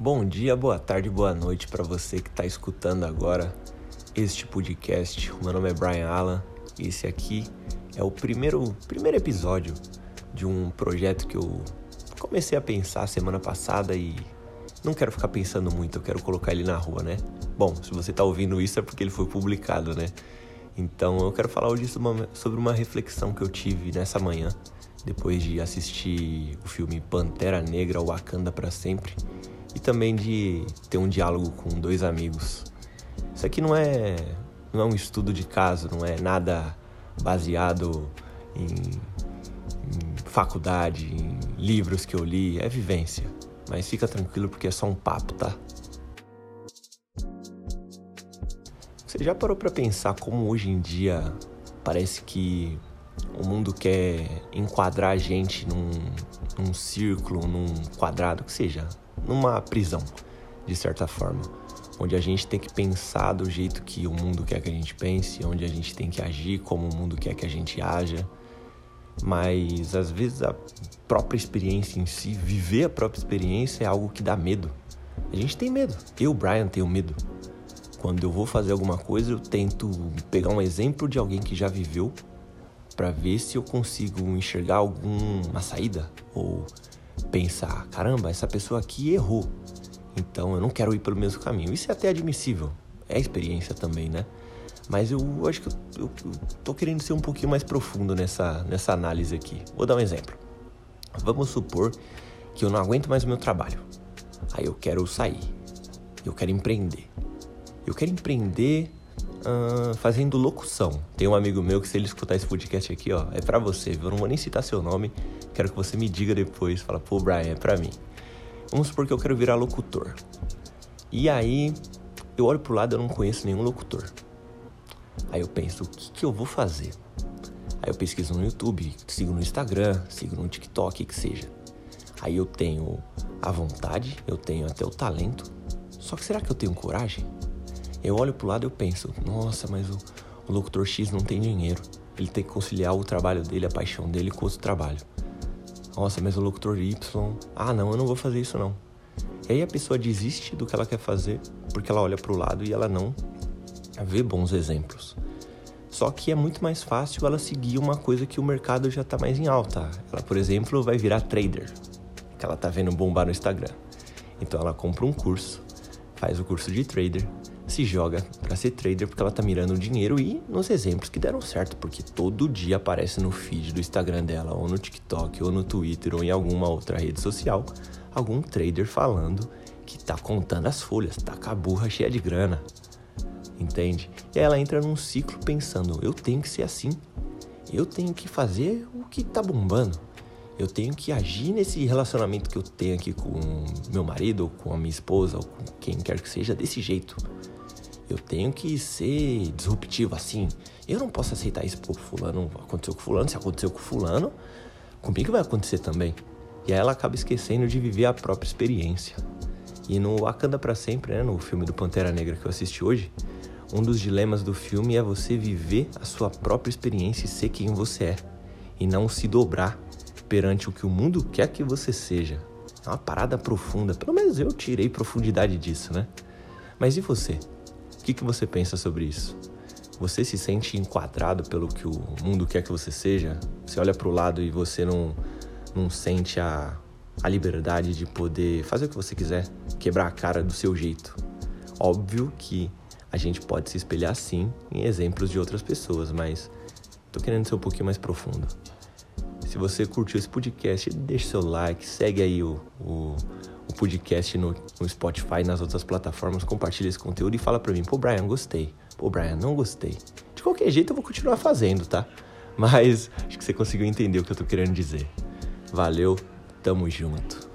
Bom dia, boa tarde, boa noite para você que está escutando agora este podcast. O meu nome é Brian Allen e esse aqui é o primeiro, primeiro episódio de um projeto que eu comecei a pensar semana passada e não quero ficar pensando muito, eu quero colocar ele na rua, né? Bom, se você está ouvindo isso é porque ele foi publicado, né? Então eu quero falar hoje sobre uma reflexão que eu tive nessa manhã, depois de assistir o filme Pantera Negra Wakanda para Sempre e também de ter um diálogo com dois amigos. Isso aqui não é, não é um estudo de caso, não é nada baseado em, em faculdade, em livros que eu li, é vivência. Mas fica tranquilo porque é só um papo, tá? Você já parou para pensar como hoje em dia parece que o mundo quer enquadrar a gente num, num círculo, num quadrado, que seja, numa prisão, de certa forma. Onde a gente tem que pensar do jeito que o mundo quer que a gente pense, onde a gente tem que agir como o mundo quer que a gente haja. Mas às vezes a própria experiência em si, viver a própria experiência é algo que dá medo. A gente tem medo. Eu, Brian, tenho medo. Quando eu vou fazer alguma coisa, eu tento pegar um exemplo de alguém que já viveu para ver se eu consigo enxergar alguma saída ou pensar, caramba, essa pessoa aqui errou. Então eu não quero ir pelo mesmo caminho. Isso é até admissível. É experiência também, né? Mas eu acho que eu, eu, tô querendo ser um pouquinho mais profundo nessa, nessa análise aqui. Vou dar um exemplo. Vamos supor que eu não aguento mais o meu trabalho. Aí eu quero sair. Eu quero empreender. Eu quero empreender uh, fazendo locução. Tem um amigo meu que se ele escutar esse podcast aqui, ó, é para você, viu? Eu não vou nem citar seu nome, quero que você me diga depois, fala, pô, Brian, é pra mim. Vamos supor que eu quero virar locutor. E aí, eu olho pro lado e eu não conheço nenhum locutor. Aí eu penso, o que, que eu vou fazer? Aí eu pesquiso no YouTube, sigo no Instagram, sigo no TikTok, que seja. Aí eu tenho a vontade, eu tenho até o talento. Só que será que eu tenho coragem? Eu olho pro lado e eu penso, nossa, mas o, o locutor X não tem dinheiro. Ele tem que conciliar o trabalho dele, a paixão dele com outro trabalho. Nossa, mas o locutor Y, ah não, eu não vou fazer isso não. E aí a pessoa desiste do que ela quer fazer porque ela olha pro lado e ela não vê bons exemplos. Só que é muito mais fácil ela seguir uma coisa que o mercado já está mais em alta. Ela, por exemplo, vai virar trader, que ela tá vendo bombar no Instagram. Então ela compra um curso, faz o curso de trader, se joga para ser trader porque ela tá mirando o dinheiro e nos exemplos que deram certo, porque todo dia aparece no feed do Instagram dela, ou no TikTok, ou no Twitter, ou em alguma outra rede social, algum trader falando que tá contando as folhas, tá com a burra cheia de grana. Entende? E ela entra num ciclo pensando: eu tenho que ser assim, eu tenho que fazer o que tá bombando. Eu tenho que agir nesse relacionamento que eu tenho aqui com meu marido, ou com a minha esposa, ou com quem quer que seja, desse jeito. Eu tenho que ser disruptivo assim. Eu não posso aceitar isso por fulano. Aconteceu com fulano, se aconteceu com fulano, comigo vai acontecer também. E aí ela acaba esquecendo de viver a própria experiência. E no Wakanda para sempre, né, no filme do Pantera Negra que eu assisti hoje, um dos dilemas do filme é você viver a sua própria experiência e ser quem você é, e não se dobrar perante o que o mundo quer que você seja. É uma parada profunda, pelo menos eu tirei profundidade disso, né? Mas e você? Que, que você pensa sobre isso? Você se sente enquadrado pelo que o mundo quer que você seja? Você olha para o lado e você não, não sente a, a liberdade de poder fazer o que você quiser, quebrar a cara do seu jeito. Óbvio que a gente pode se espelhar sim em exemplos de outras pessoas, mas tô querendo ser um pouquinho mais profundo. Se você curtiu esse podcast, deixe seu like, segue aí o o podcast no, no Spotify, nas outras plataformas, compartilha esse conteúdo e fala pra mim, pô, Brian, gostei. Pô, Brian, não gostei. De qualquer jeito eu vou continuar fazendo, tá? Mas acho que você conseguiu entender o que eu tô querendo dizer. Valeu, tamo junto.